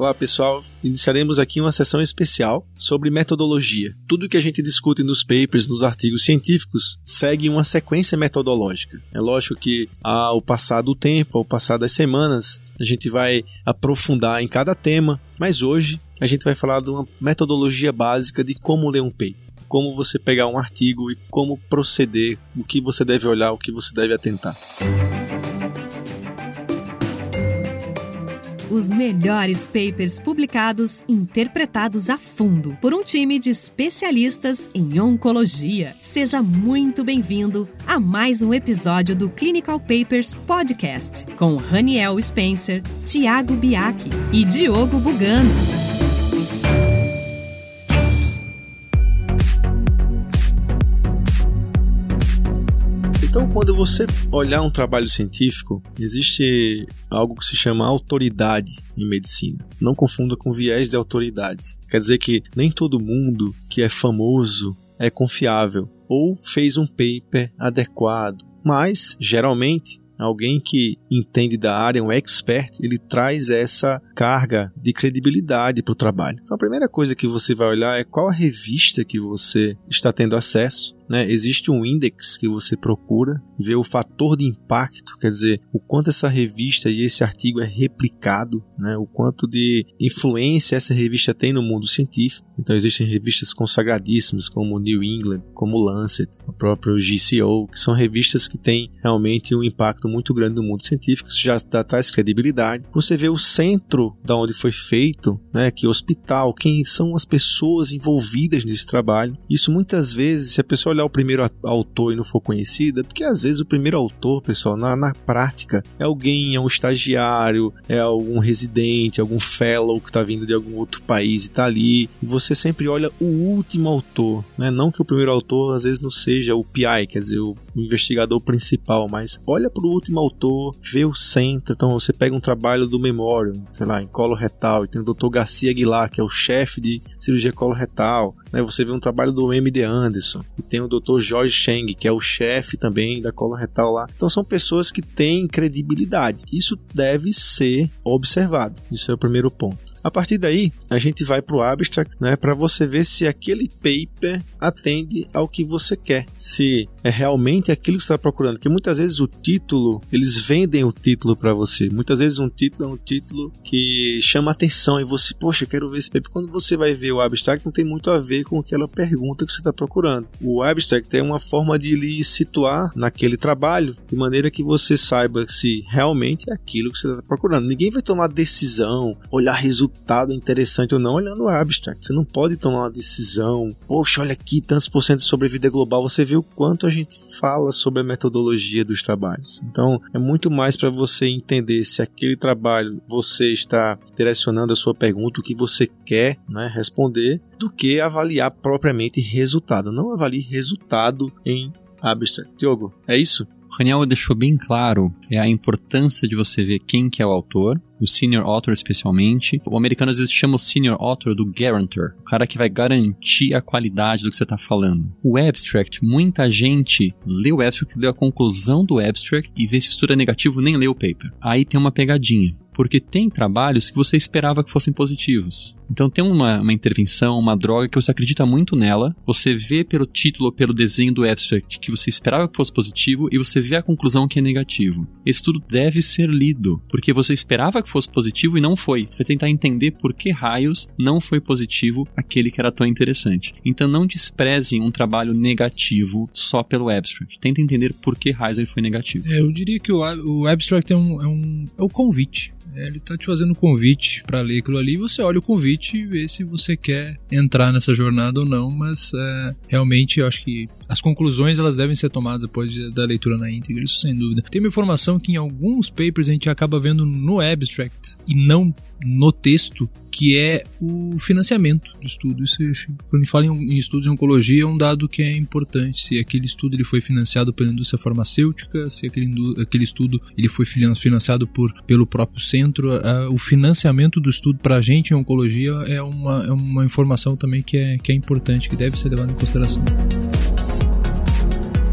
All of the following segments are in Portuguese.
Olá pessoal, iniciaremos aqui uma sessão especial sobre metodologia. Tudo que a gente discute nos papers, nos artigos científicos, segue uma sequência metodológica. É lógico que ao passar do tempo, ao passar das semanas, a gente vai aprofundar em cada tema, mas hoje a gente vai falar de uma metodologia básica de como ler um paper como você pegar um artigo e como proceder, o que você deve olhar, o que você deve atentar. Os melhores papers publicados, interpretados a fundo por um time de especialistas em oncologia. Seja muito bem-vindo a mais um episódio do Clinical Papers Podcast com Raniel Spencer, Tiago Biaki e Diogo Bugano. Você olhar um trabalho científico, existe algo que se chama autoridade em medicina. Não confunda com viés de autoridade. Quer dizer que nem todo mundo que é famoso é confiável ou fez um paper adequado, mas geralmente alguém que entende da área, um expert, ele traz essa carga de credibilidade para o trabalho. Então a primeira coisa que você vai olhar é qual a revista que você está tendo acesso né, existe um index que você procura, vê o fator de impacto, quer dizer, o quanto essa revista e esse artigo é replicado, né, o quanto de influência essa revista tem no mundo científico. Então existem revistas consagradíssimas como New England, como Lancet, o próprio GCO, que são revistas que têm realmente um impacto muito grande no mundo científico, isso já dá, traz credibilidade. Você vê o centro da onde foi feito, né, que hospital, quem são as pessoas envolvidas nesse trabalho. Isso muitas vezes, se a pessoa olhar o primeiro autor e não for conhecida, porque às vezes o primeiro autor, pessoal, na, na prática, é alguém, é um estagiário, é algum residente, algum fellow que está vindo de algum outro país e está ali. E você sempre olha o último autor, né? Não que o primeiro autor às vezes não seja o PI, quer dizer, o investigador principal, mas olha para o último autor, vê o centro. Então você pega um trabalho do Memorial, sei lá, em colo retal, e tem o Dr. Garcia Aguilar, que é o chefe de cirurgia coloretal. Né? Você vê um trabalho do M.D. Anderson, e tem o Dr. George Cheng, que é o chefe também da coloretal lá. Então são pessoas que têm credibilidade. Isso deve ser observado. Isso é o primeiro ponto. A partir daí, a gente vai para o abstract, né, para você ver se aquele paper atende ao que você quer, se é realmente aquilo que você está procurando. Porque muitas vezes o título, eles vendem o título para você. Muitas vezes um título é um título que chama atenção e você, poxa, quero ver esse paper. Quando você vai ver o abstract, não tem muito a ver com aquela pergunta que você está procurando. O abstract é uma forma de lhe situar naquele trabalho, de maneira que você saiba se realmente é aquilo que você está procurando. Ninguém vai tomar decisão, olhar resultado interessante ou não olhando o abstract. Você não pode tomar uma decisão, poxa, olha aqui, tantos por cento de sobrevida global. Você o quanto a gente fala sobre a metodologia dos trabalhos. Então, é muito mais para você entender se aquele trabalho você está direcionando a sua pergunta, o que você quer né, responder, do que avaliar propriamente resultado. Não avalie resultado em abstract. Diogo, é isso? O Raniel deixou bem claro é a importância de você ver quem que é o autor, o senior author especialmente. O americano às vezes chama o senior author do guarantor, o cara que vai garantir a qualidade do que você está falando. O abstract, muita gente lê o abstract, lê a conclusão do abstract e vê se estuda negativo nem lê o paper. Aí tem uma pegadinha porque tem trabalhos que você esperava que fossem positivos. Então tem uma, uma intervenção, uma droga que você acredita muito nela, você vê pelo título pelo desenho do abstract que você esperava que fosse positivo e você vê a conclusão que é negativo. Esse tudo deve ser lido, porque você esperava que fosse positivo e não foi. Você vai tentar entender por que raios não foi positivo aquele que era tão interessante. Então não desprezem um trabalho negativo só pelo abstract. Tenta entender por que raios ele foi negativo. É, eu diria que o, o abstract é um, é um é o convite ele tá te fazendo um convite para ler aquilo ali. Você olha o convite e vê se você quer entrar nessa jornada ou não. Mas é, realmente eu acho que as conclusões elas devem ser tomadas depois de, da leitura na íntegra, isso sem dúvida. Tem uma informação que em alguns papers a gente acaba vendo no abstract e não no texto, que é o financiamento do estudo. Isso, quando a gente fala em, estudos em oncologia, é um dado que é importante. Se aquele estudo ele foi financiado pela indústria farmacêutica, se aquele, aquele estudo ele foi financiado por, pelo próprio centro, o financiamento do estudo para a gente em oncologia é uma, é uma informação também que é, que é importante, que deve ser levada em consideração.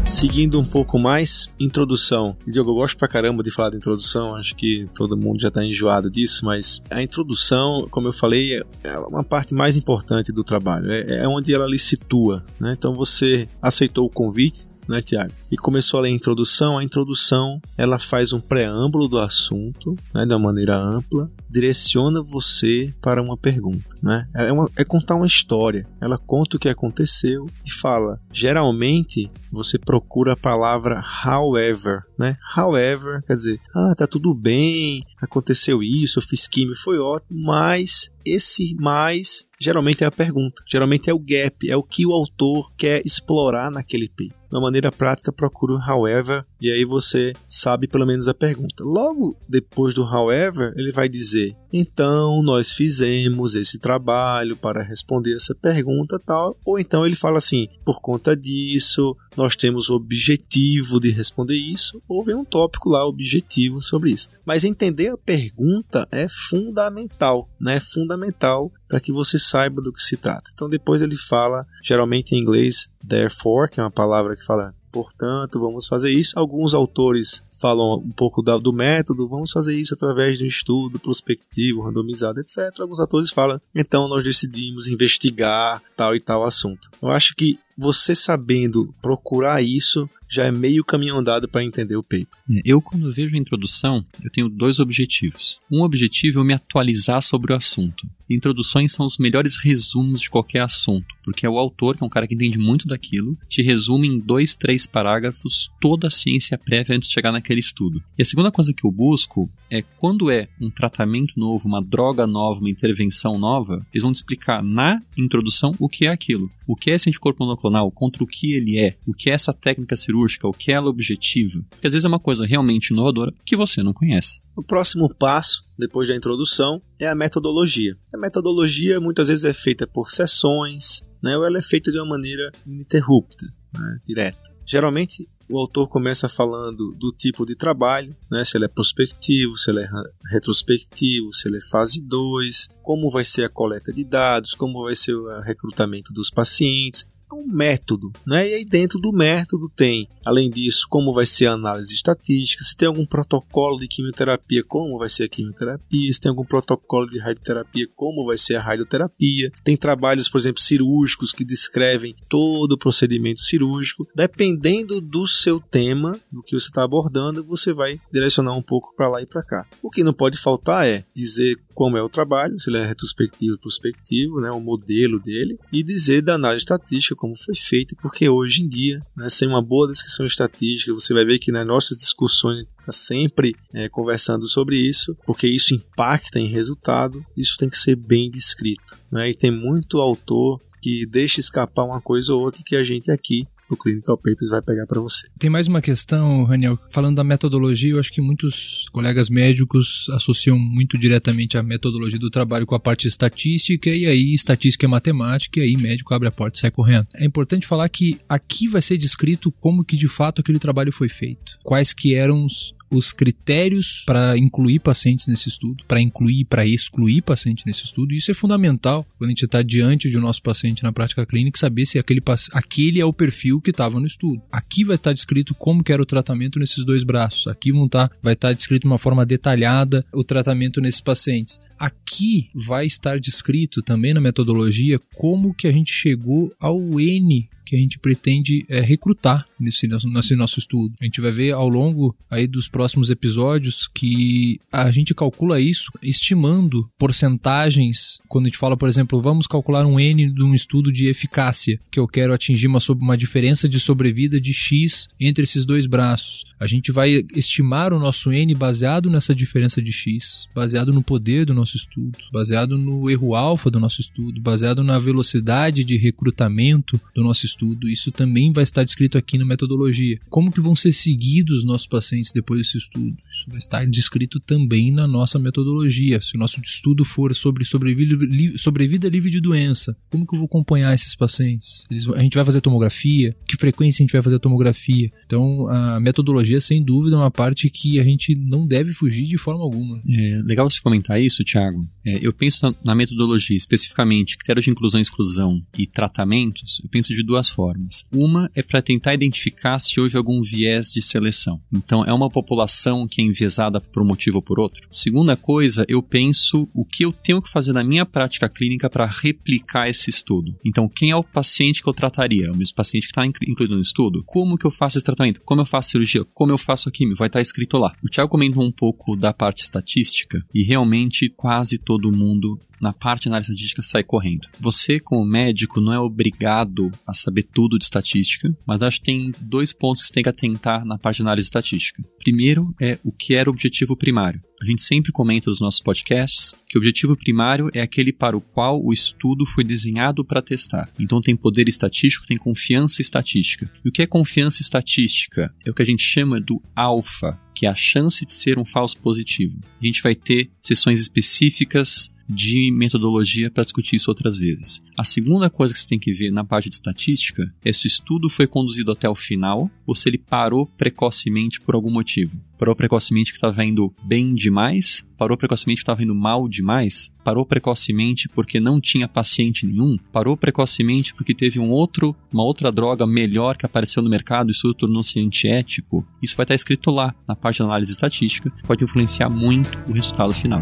Seguindo um pouco mais, introdução. Diogo, eu gosto pra caramba de falar de introdução, acho que todo mundo já tá enjoado disso, mas a introdução, como eu falei, é uma parte mais importante do trabalho, é, é onde ela lhe situa. Né? Então você aceitou o convite, né, Tiago? E começou a ler a introdução. A introdução ela faz um preâmbulo do assunto, né, de uma maneira ampla, direciona você para uma pergunta, né? É, uma, é contar uma história. Ela conta o que aconteceu e fala. Geralmente você procura a palavra however, né? However, quer dizer, ah, tá tudo bem, aconteceu isso, eu fiz química, foi ótimo, mas esse mais geralmente é a pergunta, geralmente é o gap, é o que o autor quer explorar naquele P. De uma maneira prática, procura o however e aí você sabe pelo menos a pergunta. Logo depois do however, ele vai dizer: então nós fizemos esse trabalho para responder essa pergunta tal. Ou então ele fala assim: por conta disso, nós temos o objetivo de responder isso. Ou vem um tópico lá, objetivo sobre isso. Mas entender a pergunta é fundamental, né? Fundamental para que você saiba do que se trata. Então depois ele fala, geralmente em inglês, therefore, que é uma palavra que fala portanto, vamos fazer isso. Alguns autores falam um pouco da, do método, vamos fazer isso através de um estudo prospectivo, randomizado, etc. Alguns autores falam, então nós decidimos investigar tal e tal assunto. Eu acho que você sabendo procurar isso já é meio caminho andado para entender o paper. É, eu, quando vejo a introdução, eu tenho dois objetivos. Um objetivo é me atualizar sobre o assunto. Introduções são os melhores resumos de qualquer assunto, porque é o autor, que é um cara que entende muito daquilo, te resume em dois, três parágrafos toda a ciência prévia antes de chegar naquele estudo. E a segunda coisa que eu busco é quando é um tratamento novo, uma droga nova, uma intervenção nova, eles vão te explicar na introdução o que é aquilo. O que é esse anticorpo monoclonal, contra o que ele é, o que é essa técnica cirúrgica, o que ela objetiva. Porque às vezes é uma coisa realmente inovadora que você não conhece. O próximo passo, depois da introdução, é a metodologia. A metodologia muitas vezes é feita por sessões, né, ou ela é feita de uma maneira ininterrupta, né, direta. Geralmente o autor começa falando do tipo de trabalho, né, se ele é prospectivo, se ele é retrospectivo, se ele é fase 2, como vai ser a coleta de dados, como vai ser o recrutamento dos pacientes, é um método, né? E aí dentro do método tem, além disso, como vai ser a análise estatística, se tem algum protocolo de quimioterapia, como vai ser a quimioterapia, se tem algum protocolo de radioterapia, como vai ser a radioterapia. Tem trabalhos, por exemplo, cirúrgicos que descrevem todo o procedimento cirúrgico. Dependendo do seu tema, do que você está abordando, você vai direcionar um pouco para lá e para cá. O que não pode faltar é dizer como é o trabalho, se ele é retrospectivo ou prospectivo, né, o modelo dele, e dizer da análise estatística como foi feita, porque hoje em dia, né, sem uma boa descrição estatística, você vai ver que nas nossas discussões está sempre é, conversando sobre isso, porque isso impacta em resultado, isso tem que ser bem descrito. Né, e tem muito autor que deixa escapar uma coisa ou outra que a gente aqui do Clinical Papers vai pegar para você. Tem mais uma questão, Raniel, falando da metodologia, eu acho que muitos colegas médicos associam muito diretamente a metodologia do trabalho com a parte estatística, e aí estatística é matemática, e aí médico abre a porta e sai correndo. É importante falar que aqui vai ser descrito como que de fato aquele trabalho foi feito. Quais que eram os, os critérios para incluir pacientes nesse estudo, para incluir e para excluir paciente nesse estudo. Isso é fundamental quando a gente está diante de um nosso paciente na prática clínica, saber se aquele, aquele é o perfil que estava no estudo. Aqui vai estar descrito como que era o tratamento nesses dois braços. Aqui vão tá, vai estar descrito de uma forma detalhada o tratamento nesses pacientes. Aqui vai estar descrito também na metodologia como que a gente chegou ao N que a gente pretende é, recrutar nesse, nesse nosso estudo. A gente vai ver ao longo aí dos próximos episódios que a gente calcula isso estimando porcentagens. Quando a gente fala, por exemplo, vamos calcular um N de um estudo de eficácia, que eu quero atingir uma, uma diferença de sobrevida de X entre esses dois braços. A gente vai estimar o nosso N baseado nessa diferença de X, baseado no poder do nosso estudo, baseado no erro alfa do nosso estudo, baseado na velocidade de recrutamento do nosso estudo isso também vai estar descrito aqui na metodologia. Como que vão ser seguidos os nossos pacientes depois desse estudo? Isso vai estar descrito também na nossa metodologia. Se o nosso estudo for sobre sobrevida, sobrevida livre de doença, como que eu vou acompanhar esses pacientes? Eles, a gente vai fazer tomografia? Que frequência a gente vai fazer tomografia? Então, a metodologia, sem dúvida, é uma parte que a gente não deve fugir de forma alguma. É legal você comentar isso, Thiago. É, eu penso na, metodologia, especificamente critérios de inclusão e exclusão e tratamentos, eu penso de duas formas. Uma é para tentar identificar se houve algum viés de seleção. Então, é uma população que é enviesada por um motivo ou por outro. Segunda coisa, eu penso o que eu tenho que fazer na minha prática clínica para replicar esse estudo. Então, quem é o paciente que eu trataria? É o mesmo paciente que está incluído no estudo? Como que eu faço esse tratamento? Como eu faço cirurgia? Como eu faço a química? Vai estar tá escrito lá. O Tiago comentou um pouco da parte estatística e realmente quase todo mundo na parte de análise estatística sai correndo. Você, como médico, não é obrigado a saber tudo de estatística, mas acho que tem dois pontos que você tem que atentar na parte de análise estatística. Primeiro é o que era o objetivo primário. A gente sempre comenta nos nossos podcasts que o objetivo primário é aquele para o qual o estudo foi desenhado para testar. Então tem poder estatístico, tem confiança estatística. E o que é confiança estatística? É o que a gente chama do alfa, que é a chance de ser um falso positivo. A gente vai ter sessões específicas de metodologia para discutir isso outras vezes. A segunda coisa que você tem que ver na parte de estatística é se o estudo foi conduzido até o final ou se ele parou precocemente por algum motivo. Parou precocemente que estava indo bem demais? Parou precocemente que estava indo mal demais? Parou precocemente porque não tinha paciente nenhum? Parou precocemente porque teve um outro, uma outra droga melhor que apareceu no mercado e isso tornou-se antiético? Isso vai estar escrito lá na parte de análise estatística, pode influenciar muito o resultado final.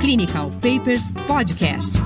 Clinical Papers Podcast.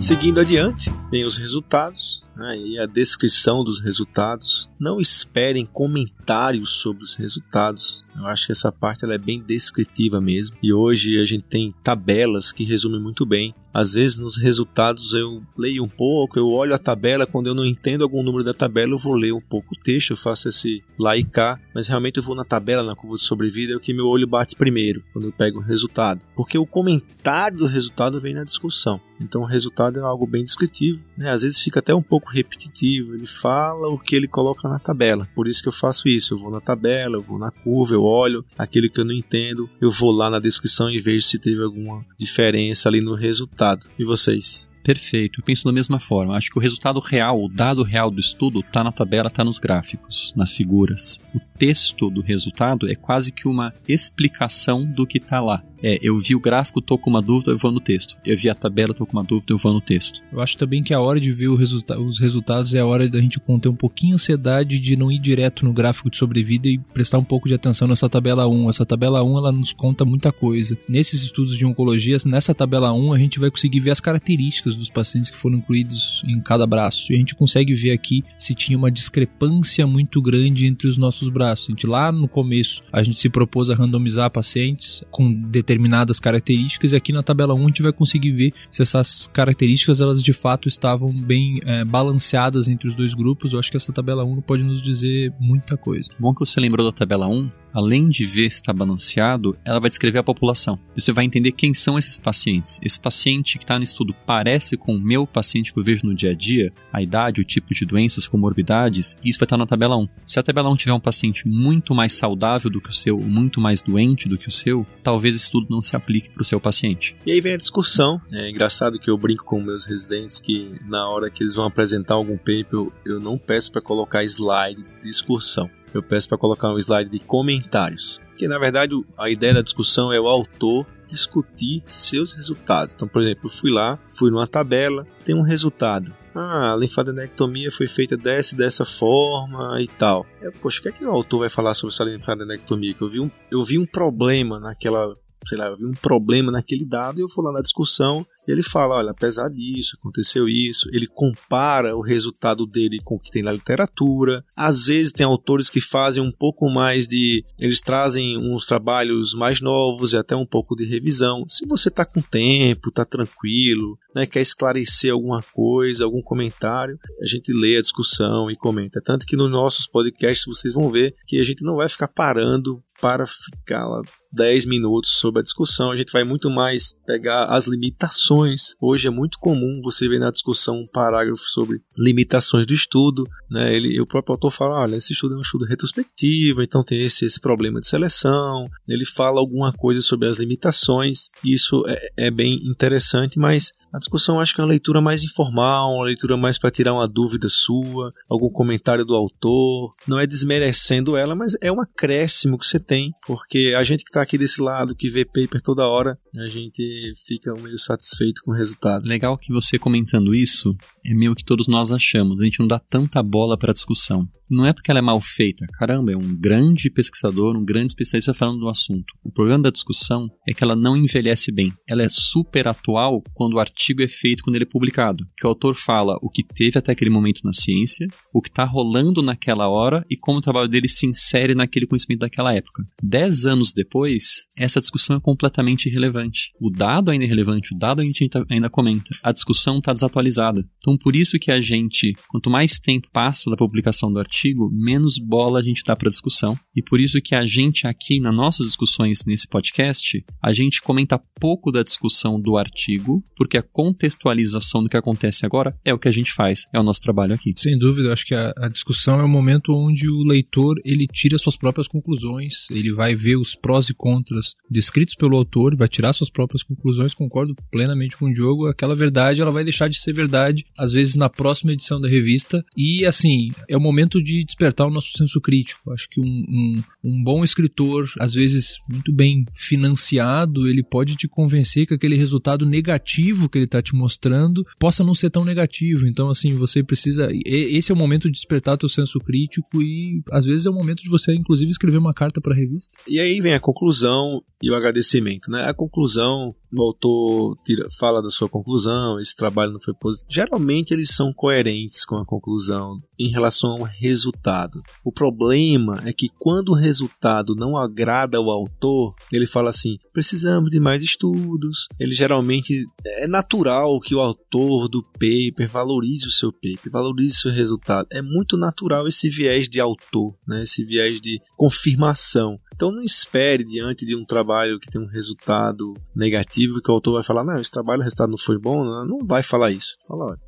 Seguindo adiante, tem os resultados né, e a descrição dos resultados. Não esperem comentários sobre os resultados. Eu acho que essa parte ela é bem descritiva mesmo. E hoje a gente tem tabelas que resumem muito bem. Às vezes nos resultados eu leio um pouco, eu olho a tabela, quando eu não entendo algum número da tabela, eu vou ler um pouco o texto, eu faço esse lá e cá, mas realmente eu vou na tabela, na curva de sobrevida, é o que meu olho bate primeiro, quando eu pego o resultado. Porque o comentário do resultado vem na discussão. Então o resultado é algo bem descritivo, né? às vezes fica até um pouco repetitivo, ele fala o que ele coloca na tabela. Por isso que eu faço isso, eu vou na tabela, eu vou na curva, eu olho aquele que eu não entendo, eu vou lá na descrição e vejo se teve alguma diferença ali no resultado. E vocês? Perfeito, eu penso da mesma forma. Acho que o resultado real, o dado real do estudo, está na tabela, está nos gráficos, nas figuras. O texto do resultado é quase que uma explicação do que está lá. É, eu vi o gráfico, tô com uma dúvida, eu vou no texto. Eu vi a tabela, tô com uma dúvida, eu vou no texto. Eu acho também que a hora de ver resulta os resultados é a hora da gente conter um pouquinho a ansiedade de não ir direto no gráfico de sobrevida e prestar um pouco de atenção nessa tabela 1. Essa tabela 1, ela nos conta muita coisa. Nesses estudos de oncologia, nessa tabela 1, a gente vai conseguir ver as características dos pacientes que foram incluídos em cada braço. E a gente consegue ver aqui se tinha uma discrepância muito grande entre os nossos braços. A gente, lá no começo, a gente se propôs a randomizar pacientes com determinados determinadas características e aqui na tabela 1 a gente vai conseguir ver se essas características elas de fato estavam bem é, balanceadas entre os dois grupos. Eu acho que essa tabela 1 pode nos dizer muita coisa. Bom que você lembrou da tabela 1, além de ver se está balanceado, ela vai descrever a população. Você vai entender quem são esses pacientes. Esse paciente que está no estudo parece com o meu paciente que eu vejo no dia a dia, a idade, o tipo de doenças, comorbidades, isso vai estar na tabela 1. Se a tabela 1 tiver um paciente muito mais saudável do que o seu, muito mais doente do que o seu, talvez esse estudo não se aplique para o seu paciente. E aí vem a discussão. É engraçado que eu brinco com meus residentes que na hora que eles vão apresentar algum paper, eu, eu não peço para colocar slide de discussão eu peço para colocar um slide de comentários. Que na verdade a ideia da discussão é o autor discutir seus resultados. Então, por exemplo, eu fui lá, fui numa tabela, tem um resultado. Ah, a linfadenectomia foi feita dessa dessa forma e tal. Eu, poxa, o que é que o autor vai falar sobre essa linfadenectomia? Que eu vi um, eu vi um problema naquela sei lá, eu vi um problema naquele dado e eu vou lá na discussão ele fala, olha, apesar disso, aconteceu isso, ele compara o resultado dele com o que tem na literatura. Às vezes tem autores que fazem um pouco mais de, eles trazem uns trabalhos mais novos e até um pouco de revisão. Se você está com tempo, está tranquilo, né, quer esclarecer alguma coisa, algum comentário, a gente lê a discussão e comenta. Tanto que nos nossos podcasts vocês vão ver que a gente não vai ficar parando para ficar lá 10 minutos sobre a discussão, a gente vai muito mais pegar as limitações. Hoje é muito comum você ver na discussão um parágrafo sobre limitações do estudo. Né? Ele, o próprio autor fala: olha, esse estudo é um estudo retrospectivo, então tem esse, esse problema de seleção. Ele fala alguma coisa sobre as limitações. Isso é, é bem interessante, mas a discussão acho que é uma leitura mais informal, uma leitura mais para tirar uma dúvida sua, algum comentário do autor. Não é desmerecendo ela, mas é um acréscimo que você tem tem, porque a gente que está aqui desse lado, que vê paper toda hora, a gente fica meio satisfeito com o resultado. Legal que você comentando isso, é meio que todos nós achamos. A gente não dá tanta bola para discussão. Não é porque ela é mal feita. Caramba, é um grande pesquisador, um grande especialista falando do assunto. O problema da discussão é que ela não envelhece bem. Ela é super atual quando o artigo é feito, quando ele é publicado. Que o autor fala o que teve até aquele momento na ciência, o que está rolando naquela hora e como o trabalho dele se insere naquele conhecimento daquela época. Dez anos depois, essa discussão é completamente irrelevante. O dado ainda é relevante, o dado a gente ainda comenta. A discussão está desatualizada. Então, por isso que a gente, quanto mais tempo passa da publicação do artigo, menos bola a gente dá para discussão. E por isso que a gente aqui, nas nossas discussões nesse podcast, a gente comenta pouco da discussão do artigo, porque a contextualização do que acontece agora é o que a gente faz, é o nosso trabalho aqui. Sem dúvida, acho que a, a discussão é o momento onde o leitor ele tira suas próprias conclusões, ele vai ver os prós e contras descritos pelo autor, vai tirar suas próprias conclusões. Concordo plenamente com o Diogo. Aquela verdade ela vai deixar de ser verdade às vezes na próxima edição da revista. E assim, é o momento de despertar o nosso senso crítico. Acho que um, um, um bom escritor, às vezes muito bem financiado, ele pode te convencer que aquele resultado negativo que ele está te mostrando possa não ser tão negativo. Então, assim, você precisa. Esse é o momento de despertar teu senso crítico e às vezes é o momento de você, inclusive, escrever uma carta para revista. E aí vem a conclusão e o agradecimento, né? A conclusão, o autor tira, fala da sua conclusão, esse trabalho não foi positivo. Geralmente eles são coerentes com a conclusão em relação ao resultado. O problema é que quando o resultado não agrada ao autor, ele fala assim: precisamos de mais estudos. Ele geralmente é natural que o autor do paper valorize o seu paper, valorize o seu resultado. É muito natural esse viés de autor, né? esse viés de confirmação. Então não espere diante de um trabalho que tem um resultado negativo que o autor vai falar, não, esse trabalho, o resultado não foi bom, não, não vai falar isso. Fala, olha,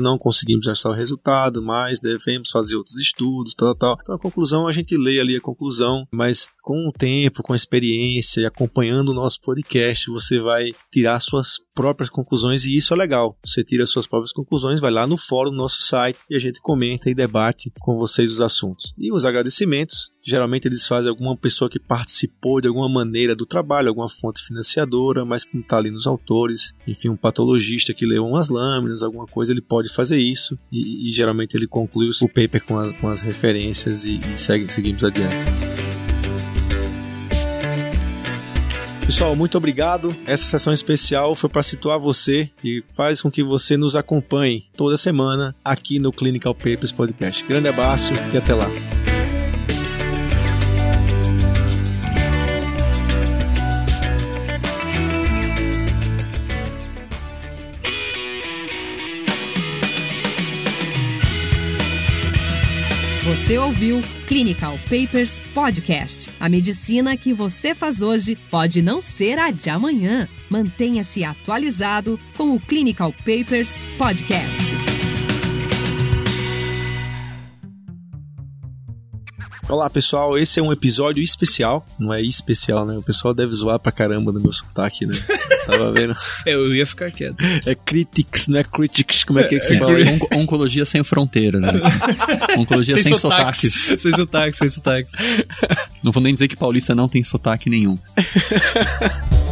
não conseguimos achar o resultado, mas devemos fazer outros estudos, tal, tal. Então a conclusão, a gente lê ali a conclusão, mas com o tempo, com a experiência e acompanhando o nosso podcast, você vai tirar suas próprias conclusões e isso é legal. Você tira suas próprias conclusões, vai lá no fórum do nosso site e a gente comenta e debate com vocês os assuntos. E os agradecimentos, geralmente eles fazem alguma pessoa que participou de alguma maneira do trabalho, alguma fonte financiadora, mas que não está ali nos autores. Enfim, um patologista que leu umas lâminas, alguma coisa, ele pode fazer isso e, e geralmente ele conclui o paper com, a, com as referências e, e segue, seguimos adiante. Pessoal, muito obrigado. Essa sessão especial foi para situar você e faz com que você nos acompanhe toda semana aqui no Clinical Papers Podcast. Grande abraço e até lá. Você ouviu Clinical Papers Podcast. A medicina que você faz hoje pode não ser a de amanhã. Mantenha-se atualizado com o Clinical Papers Podcast. Olá pessoal, esse é um episódio especial. Não é especial, né? O pessoal deve zoar pra caramba no meu sotaque, né? Tava vendo. É, eu ia ficar quieto. É critics, não é critics, como é que, é que se É, fala? on- oncologia sem fronteiras. né? Oncologia sem, sotaques. Sem sotaques, sem sotaques. Não vou nem dizer que paulista não tem sotaque nenhum.